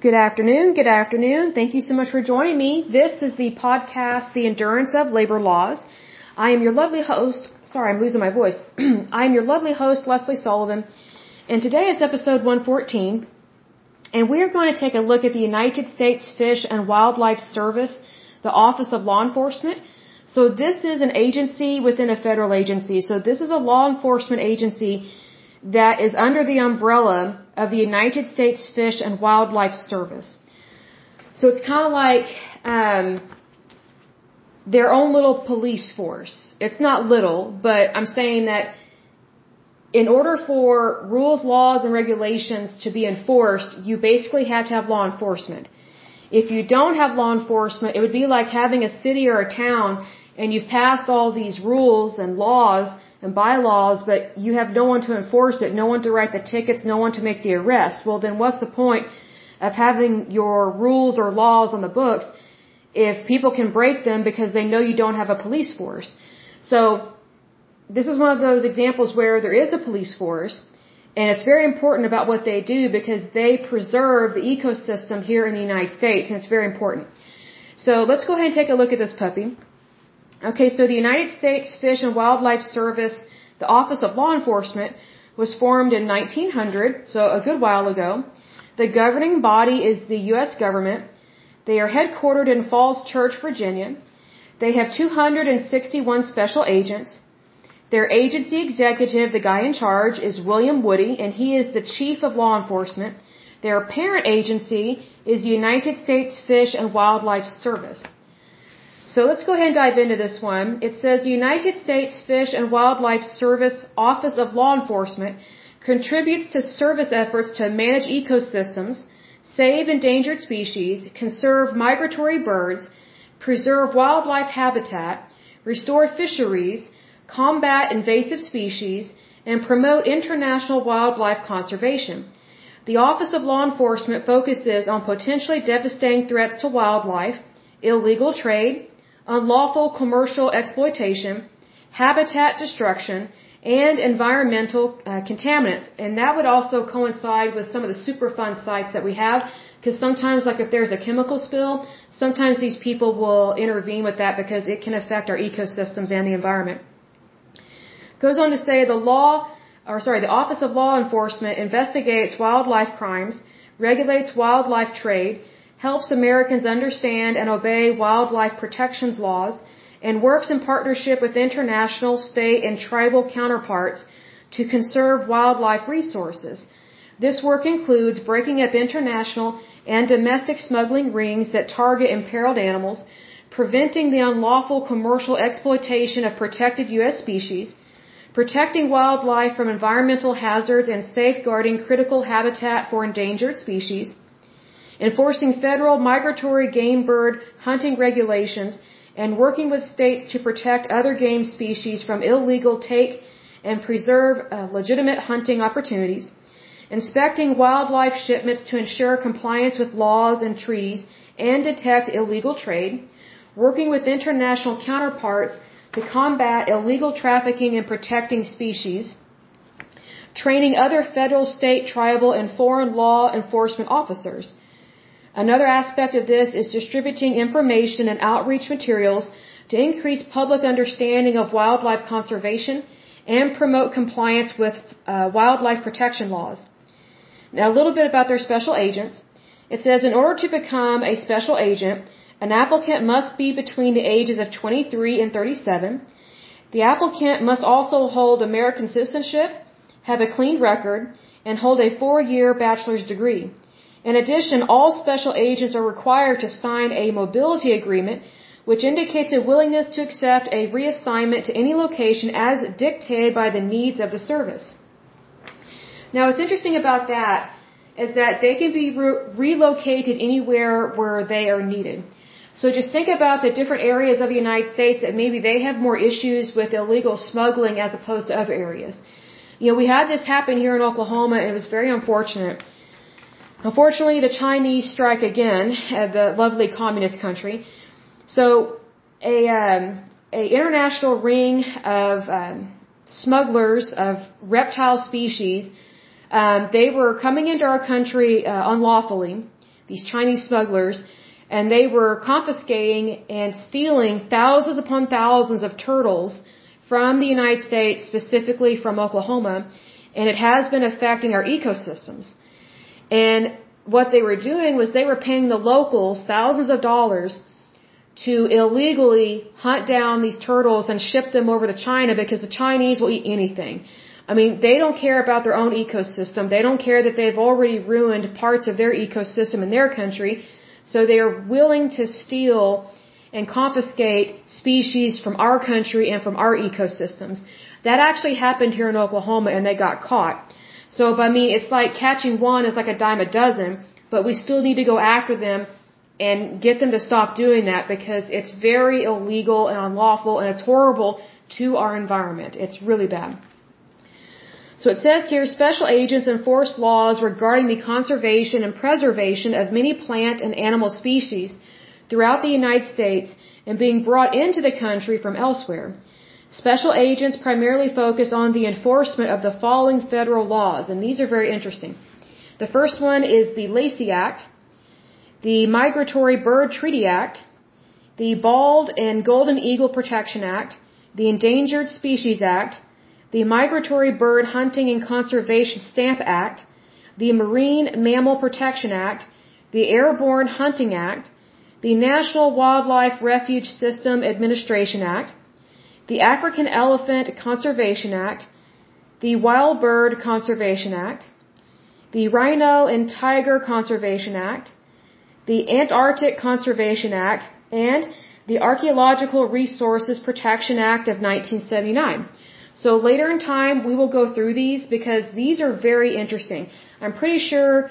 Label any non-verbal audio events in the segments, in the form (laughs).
Good afternoon. Good afternoon. Thank you so much for joining me. This is the podcast, The Endurance of Labor Laws. I am your lovely host. Sorry, I'm losing my voice. (clears throat) I am your lovely host, Leslie Sullivan. And today is episode 114. And we are going to take a look at the United States Fish and Wildlife Service, the Office of Law Enforcement. So this is an agency within a federal agency. So this is a law enforcement agency that is under the umbrella of the United States Fish and Wildlife Service. So it's kind of like um, their own little police force. It's not little, but I'm saying that in order for rules, laws, and regulations to be enforced, you basically have to have law enforcement. If you don't have law enforcement, it would be like having a city or a town and you've passed all these rules and laws and bylaws, but you have no one to enforce it, no one to write the tickets, no one to make the arrest. Well, then what's the point of having your rules or laws on the books if people can break them because they know you don't have a police force? So, this is one of those examples where there is a police force, and it's very important about what they do because they preserve the ecosystem here in the United States, and it's very important. So, let's go ahead and take a look at this puppy. Okay, so the United States Fish and Wildlife Service, the Office of Law Enforcement, was formed in 1900, so a good while ago. The governing body is the U.S. government. They are headquartered in Falls Church, Virginia. They have 261 special agents. Their agency executive, the guy in charge, is William Woody, and he is the chief of law enforcement. Their parent agency is the United States Fish and Wildlife Service. So let's go ahead and dive into this one. It says United States Fish and Wildlife Service Office of Law Enforcement contributes to service efforts to manage ecosystems, save endangered species, conserve migratory birds, preserve wildlife habitat, restore fisheries, combat invasive species, and promote international wildlife conservation. The Office of Law Enforcement focuses on potentially devastating threats to wildlife, illegal trade, unlawful commercial exploitation, habitat destruction, and environmental uh, contaminants. And that would also coincide with some of the Superfund sites that we have, because sometimes, like if there's a chemical spill, sometimes these people will intervene with that because it can affect our ecosystems and the environment. Goes on to say the law, or sorry, the Office of Law Enforcement investigates wildlife crimes, regulates wildlife trade, helps Americans understand and obey wildlife protections laws, and works in partnership with international, state, and tribal counterparts to conserve wildlife resources. This work includes breaking up international and domestic smuggling rings that target imperiled animals, preventing the unlawful commercial exploitation of protected U.S. species, protecting wildlife from environmental hazards and safeguarding critical habitat for endangered species, enforcing federal migratory game bird hunting regulations, and working with states to protect other game species from illegal take and preserve uh, legitimate hunting opportunities, inspecting wildlife shipments to ensure compliance with laws and treaties and detect illegal trade, working with international counterparts to combat illegal trafficking and protecting species, training other federal, state, tribal, and foreign law enforcement officers, Another aspect of this is distributing information and outreach materials to increase public understanding of wildlife conservation and promote compliance with uh, wildlife protection laws. Now, a little bit about their special agents. It says in order to become a special agent, an applicant must be between the ages of 23 and 37. The applicant must also hold American citizenship, have a clean record, and hold a four year bachelor's degree. In addition, all special agents are required to sign a mobility agreement which indicates a willingness to accept a reassignment to any location as dictated by the needs of the service. Now, what's interesting about that is that they can be re relocated anywhere where they are needed. So just think about the different areas of the United States that maybe they have more issues with illegal smuggling as opposed to other areas. You know, we had this happen here in Oklahoma and it was very unfortunate. Unfortunately, the Chinese strike again at the lovely communist country. So, a, um, a international ring of um, smugglers of reptile species, um, they were coming into our country uh, unlawfully. these Chinese smugglers, and they were confiscating and stealing thousands upon thousands of turtles from the United States, specifically from Oklahoma, and it has been affecting our ecosystems. And what they were doing was they were paying the locals thousands of dollars to illegally hunt down these turtles and ship them over to China because the Chinese will eat anything. I mean, they don't care about their own ecosystem. They don't care that they've already ruined parts of their ecosystem in their country. So they are willing to steal and confiscate species from our country and from our ecosystems. That actually happened here in Oklahoma and they got caught. So, I mean, it's like catching one is like a dime a dozen, but we still need to go after them and get them to stop doing that because it's very illegal and unlawful and it's horrible to our environment. It's really bad. So it says here, special agents enforce laws regarding the conservation and preservation of many plant and animal species throughout the United States and being brought into the country from elsewhere. Special agents primarily focus on the enforcement of the following federal laws, and these are very interesting. The first one is the Lacey Act, the Migratory Bird Treaty Act, the Bald and Golden Eagle Protection Act, the Endangered Species Act, the Migratory Bird Hunting and Conservation Stamp Act, the Marine Mammal Protection Act, the Airborne Hunting Act, the National Wildlife Refuge System Administration Act, the African Elephant Conservation Act, the Wild Bird Conservation Act, the Rhino and Tiger Conservation Act, the Antarctic Conservation Act, and the Archaeological Resources Protection Act of 1979. So later in time, we will go through these because these are very interesting. I'm pretty sure,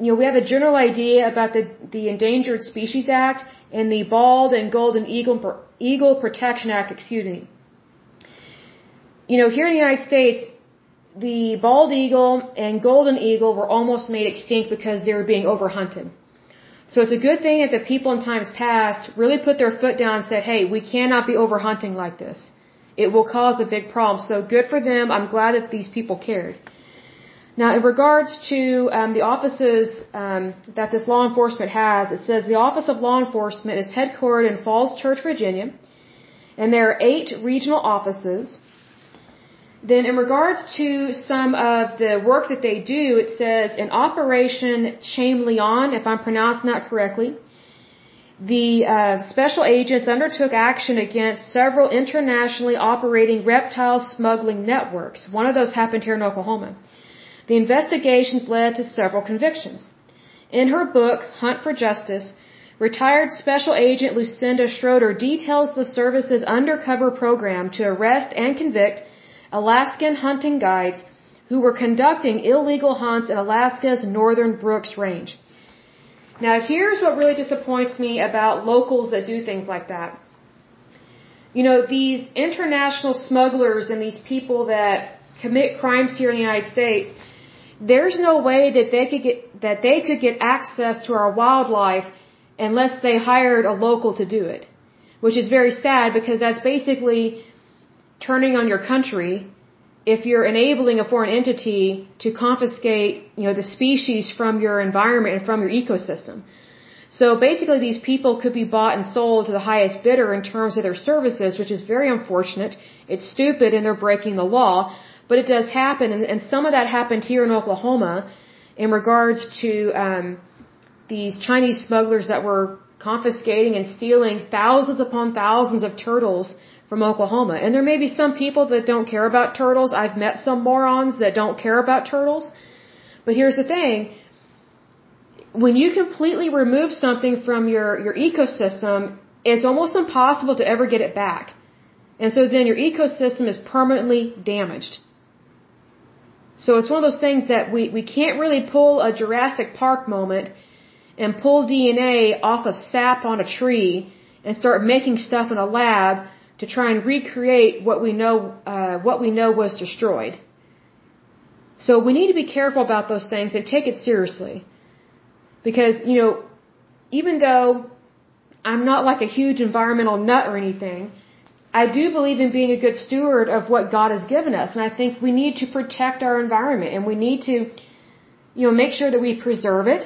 you know, we have a general idea about the, the Endangered Species Act and the Bald and Golden Eagle, Eagle Protection Act, excuse me. You know, here in the United States, the bald eagle and golden eagle were almost made extinct because they were being overhunted. So it's a good thing that the people in times past really put their foot down and said, hey, we cannot be overhunting like this. It will cause a big problem. So good for them. I'm glad that these people cared. Now, in regards to um, the offices um, that this law enforcement has, it says the Office of Law Enforcement is headquartered in Falls Church, Virginia, and there are eight regional offices. Then, in regards to some of the work that they do, it says in Operation Chameleon, if I'm pronouncing that correctly, the uh, special agents undertook action against several internationally operating reptile smuggling networks. One of those happened here in Oklahoma. The investigations led to several convictions. In her book, Hunt for Justice, retired special agent Lucinda Schroeder details the service's undercover program to arrest and convict Alaskan hunting guides who were conducting illegal hunts in Alaska's northern Brooks Range. Now, here's what really disappoints me about locals that do things like that. You know, these international smugglers and these people that commit crimes here in the United States, there's no way that they could get that they could get access to our wildlife unless they hired a local to do it. Which is very sad because that's basically turning on your country if you're enabling a foreign entity to confiscate, you know, the species from your environment and from your ecosystem. So basically these people could be bought and sold to the highest bidder in terms of their services, which is very unfortunate. It's stupid and they're breaking the law, but it does happen and, and some of that happened here in Oklahoma in regards to um, these Chinese smugglers that were confiscating and stealing thousands upon thousands of turtles from Oklahoma. And there may be some people that don't care about turtles. I've met some morons that don't care about turtles. But here's the thing. When you completely remove something from your, your ecosystem, it's almost impossible to ever get it back. And so then your ecosystem is permanently damaged. So it's one of those things that we, we can't really pull a Jurassic Park moment and pull DNA off of sap on a tree and start making stuff in a lab to try and recreate what we know uh, what we know was destroyed. So we need to be careful about those things and take it seriously, because you know, even though I'm not like a huge environmental nut or anything, I do believe in being a good steward of what God has given us, and I think we need to protect our environment and we need to, you know, make sure that we preserve it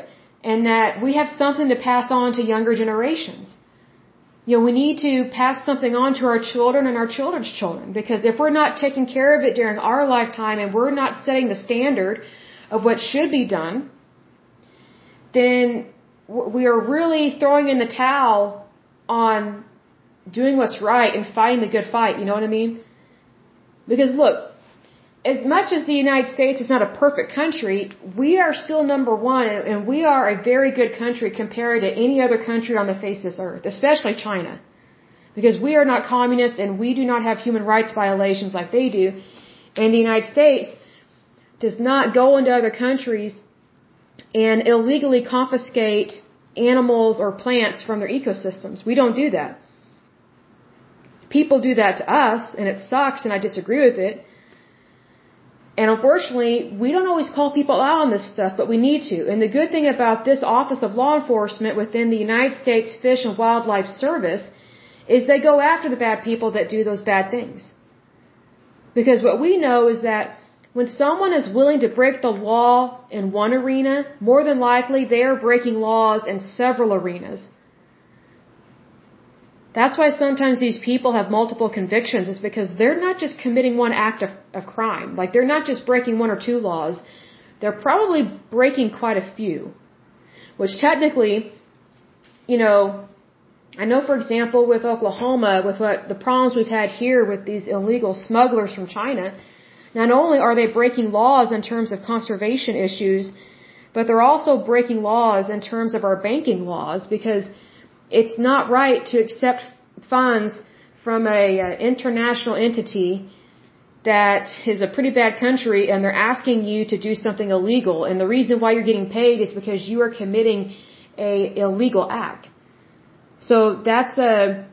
and that we have something to pass on to younger generations. You know, we need to pass something on to our children and our children's children because if we're not taking care of it during our lifetime and we're not setting the standard of what should be done, then we are really throwing in the towel on doing what's right and fighting the good fight, you know what I mean? Because look, as much as the United States is not a perfect country, we are still number one and we are a very good country compared to any other country on the face of this earth, especially China. Because we are not communist and we do not have human rights violations like they do. And the United States does not go into other countries and illegally confiscate animals or plants from their ecosystems. We don't do that. People do that to us, and it sucks, and I disagree with it. And unfortunately, we don't always call people out on this stuff, but we need to. And the good thing about this Office of Law Enforcement within the United States Fish and Wildlife Service is they go after the bad people that do those bad things. Because what we know is that when someone is willing to break the law in one arena, more than likely they are breaking laws in several arenas. That's why sometimes these people have multiple convictions, is because they're not just committing one act of, of crime. Like they're not just breaking one or two laws, they're probably breaking quite a few. Which technically, you know, I know for example with Oklahoma, with what the problems we've had here with these illegal smugglers from China, not only are they breaking laws in terms of conservation issues, but they're also breaking laws in terms of our banking laws because it's not right to accept funds from a uh, international entity that is a pretty bad country and they're asking you to do something illegal and the reason why you're getting paid is because you are committing a illegal act. So that's a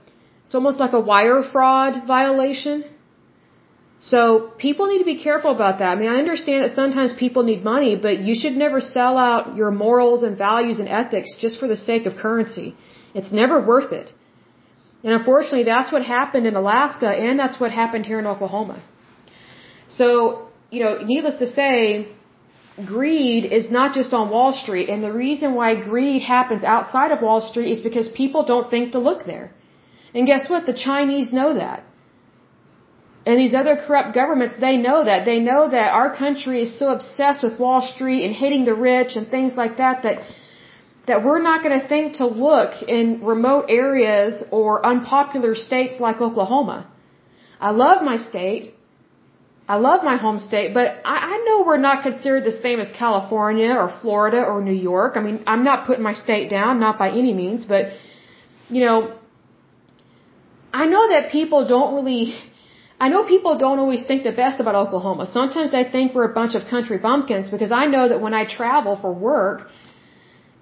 it's almost like a wire fraud violation so people need to be careful about that. I mean, I understand that sometimes people need money, but you should never sell out your morals and values and ethics just for the sake of currency. It's never worth it. And unfortunately, that's what happened in Alaska and that's what happened here in Oklahoma. So, you know, needless to say, greed is not just on Wall Street. And the reason why greed happens outside of Wall Street is because people don't think to look there. And guess what? The Chinese know that. And these other corrupt governments, they know that. They know that our country is so obsessed with Wall Street and hitting the rich and things like that that that we're not going to think to look in remote areas or unpopular states like Oklahoma. I love my state. I love my home state, but I, I know we're not considered the same as California or Florida or New York. I mean, I'm not putting my state down, not by any means, but, you know, I know that people don't really I know people don't always think the best about Oklahoma. Sometimes they think we're a bunch of country bumpkins because I know that when I travel for work,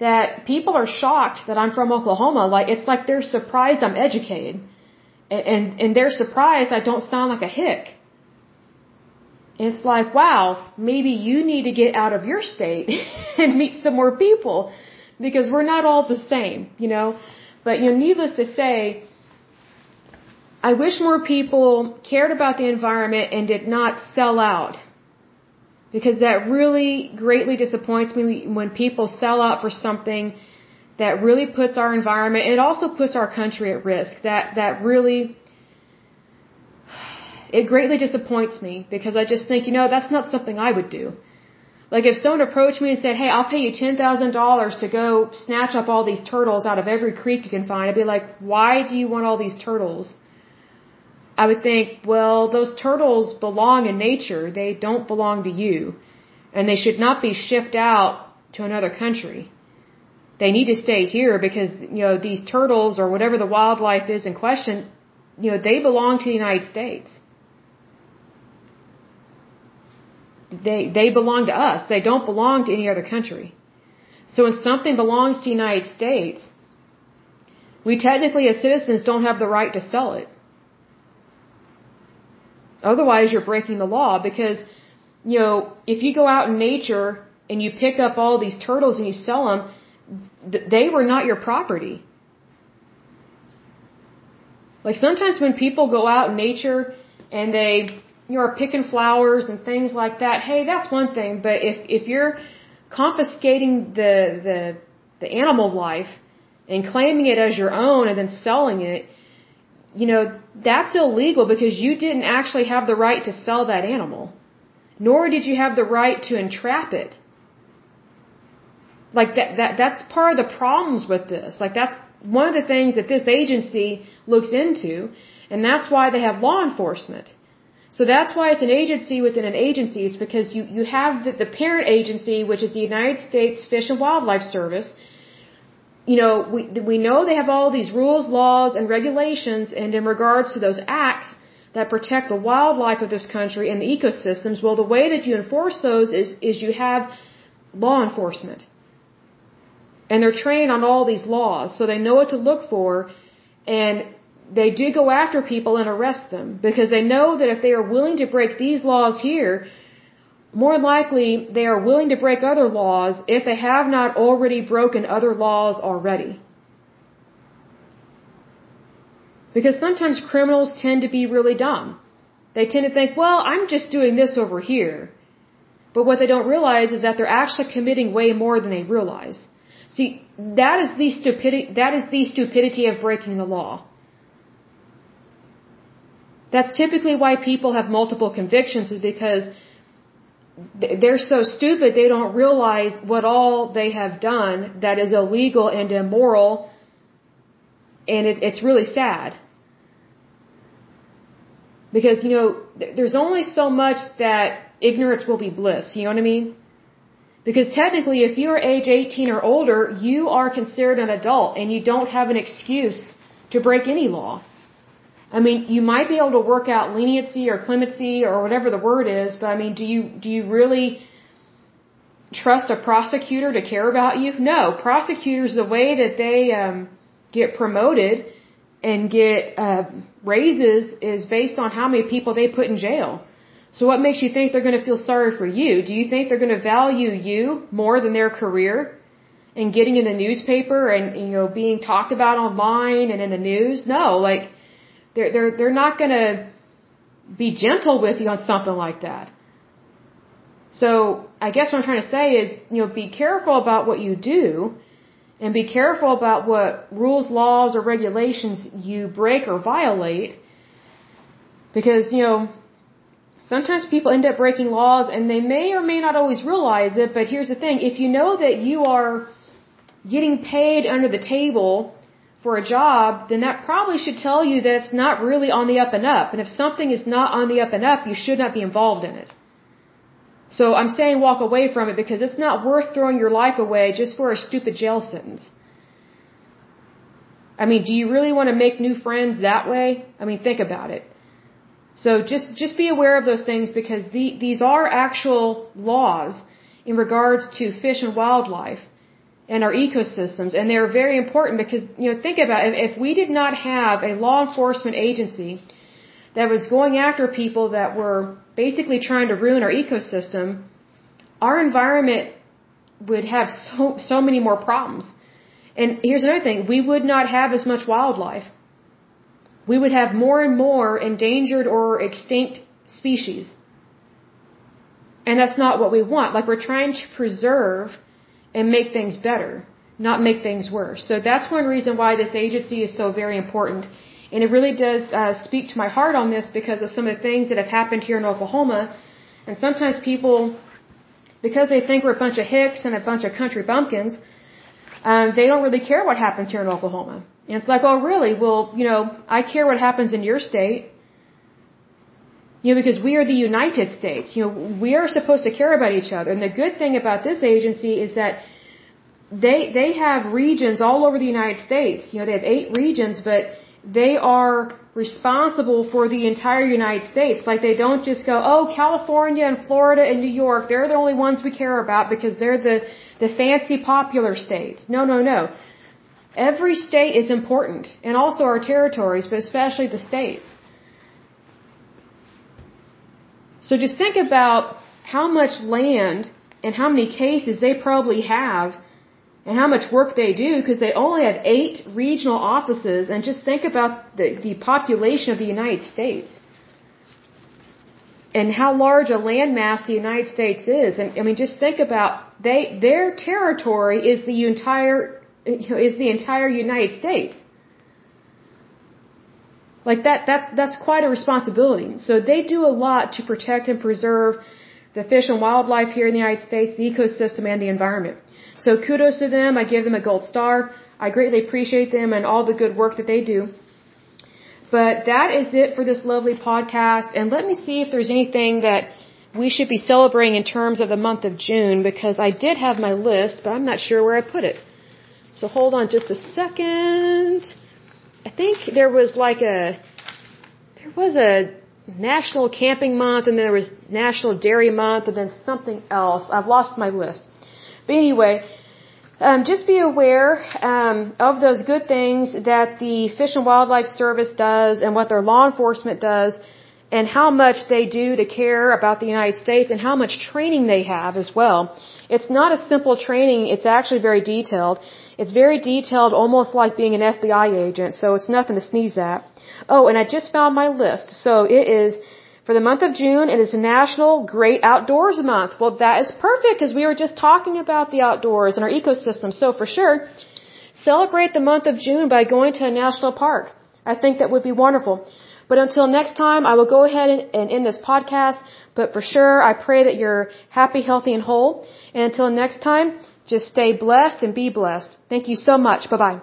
that people are shocked that I'm from Oklahoma. Like it's like they're surprised I'm educated, and and, and they're surprised I don't sound like a hick. It's like wow, maybe you need to get out of your state (laughs) and meet some more people because we're not all the same, you know. But you know, needless to say, I wish more people cared about the environment and did not sell out. Because that really greatly disappoints me when people sell out for something that really puts our environment, it also puts our country at risk. That, that really, it greatly disappoints me because I just think, you know, that's not something I would do. Like if someone approached me and said, "Hey, I'll pay you ten thousand dollars to go snatch up all these turtles out of every creek you can find," I'd be like, "Why do you want all these turtles?" I would think, well, those turtles belong in nature. They don't belong to you. And they should not be shipped out to another country. They need to stay here because, you know, these turtles or whatever the wildlife is in question, you know, they belong to the United States. They, they belong to us. They don't belong to any other country. So when something belongs to the United States, we technically as citizens don't have the right to sell it. Otherwise, you're breaking the law because, you know, if you go out in nature and you pick up all these turtles and you sell them, th- they were not your property. Like sometimes when people go out in nature and they, you know, are picking flowers and things like that, hey, that's one thing. But if if you're confiscating the the the animal life and claiming it as your own and then selling it, you know, that's illegal because you didn't actually have the right to sell that animal. Nor did you have the right to entrap it. Like that, that, that's part of the problems with this. Like that's one of the things that this agency looks into, and that's why they have law enforcement. So that's why it's an agency within an agency. It's because you, you have the, the parent agency, which is the United States Fish and Wildlife Service. You know, we, we know they have all these rules, laws, and regulations, and in regards to those acts that protect the wildlife of this country and the ecosystems, well, the way that you enforce those is, is you have law enforcement. And they're trained on all these laws, so they know what to look for, and they do go after people and arrest them because they know that if they are willing to break these laws here, more likely they are willing to break other laws if they have not already broken other laws already. Because sometimes criminals tend to be really dumb. They tend to think, well, I'm just doing this over here. But what they don't realize is that they're actually committing way more than they realize. See, that is the stupidity, that is the stupidity of breaking the law. That's typically why people have multiple convictions is because they're so stupid they don't realize what all they have done that is illegal and immoral and it, it's really sad. Because you know there's only so much that ignorance will be bliss you know what i mean? Because technically if you're age 18 or older you are considered an adult and you don't have an excuse to break any law I mean, you might be able to work out leniency or clemency or whatever the word is, but I mean, do you do you really trust a prosecutor to care about you? No, prosecutors the way that they um, get promoted and get uh, raises is based on how many people they put in jail. So what makes you think they're going to feel sorry for you? Do you think they're going to value you more than their career and getting in the newspaper and you know being talked about online and in the news? No, like they're, they're, they're not going to be gentle with you on something like that. So I guess what I'm trying to say is, you know, be careful about what you do and be careful about what rules, laws, or regulations you break or violate because, you know, sometimes people end up breaking laws and they may or may not always realize it, but here's the thing. If you know that you are getting paid under the table for a job, then that probably should tell you that it's not really on the up and up. And if something is not on the up and up, you should not be involved in it. So I'm saying walk away from it because it's not worth throwing your life away just for a stupid jail sentence. I mean, do you really want to make new friends that way? I mean, think about it. So just just be aware of those things because the, these are actual laws in regards to fish and wildlife and our ecosystems. And they're very important because, you know, think about it. If we did not have a law enforcement agency that was going after people that were basically trying to ruin our ecosystem, our environment would have so, so many more problems. And here's another thing. We would not have as much wildlife. We would have more and more endangered or extinct species. And that's not what we want. Like we're trying to preserve and make things better, not make things worse. So that's one reason why this agency is so very important. And it really does uh, speak to my heart on this because of some of the things that have happened here in Oklahoma. And sometimes people, because they think we're a bunch of hicks and a bunch of country bumpkins, um, they don't really care what happens here in Oklahoma. And it's like, oh, really? Well, you know, I care what happens in your state. You know, because we are the United States. You know, we are supposed to care about each other. And the good thing about this agency is that they they have regions all over the United States. You know, they have eight regions, but they are responsible for the entire United States. Like they don't just go, oh, California and Florida and New York, they're the only ones we care about because they're the the fancy popular states. No, no, no. Every state is important, and also our territories, but especially the states. So just think about how much land and how many cases they probably have and how much work they do because they only have eight regional offices and just think about the, the population of the United States. and how large a landmass the United States is. And I mean, just think about they their territory is the entire you know, is the entire United States. Like that that's that's quite a responsibility. So they do a lot to protect and preserve the fish and wildlife here in the United States, the ecosystem and the environment. So kudos to them. I give them a gold star. I greatly appreciate them and all the good work that they do. But that is it for this lovely podcast. And let me see if there's anything that we should be celebrating in terms of the month of June because I did have my list, but I'm not sure where I put it. So hold on just a second. I think there was like a, there was a National Camping Month and there was National Dairy Month and then something else. I've lost my list. But anyway, um, just be aware um, of those good things that the Fish and Wildlife Service does and what their law enforcement does and how much they do to care about the United States and how much training they have as well. It's not a simple training, it's actually very detailed. It's very detailed, almost like being an FBI agent, so it's nothing to sneeze at. Oh, and I just found my list. So it is for the month of June, it is National Great Outdoors Month. Well, that is perfect because we were just talking about the outdoors and our ecosystem. So for sure, celebrate the month of June by going to a national park. I think that would be wonderful. But until next time, I will go ahead and, and end this podcast. But for sure, I pray that you're happy, healthy, and whole. And until next time, just stay blessed and be blessed. Thank you so much. Bye bye.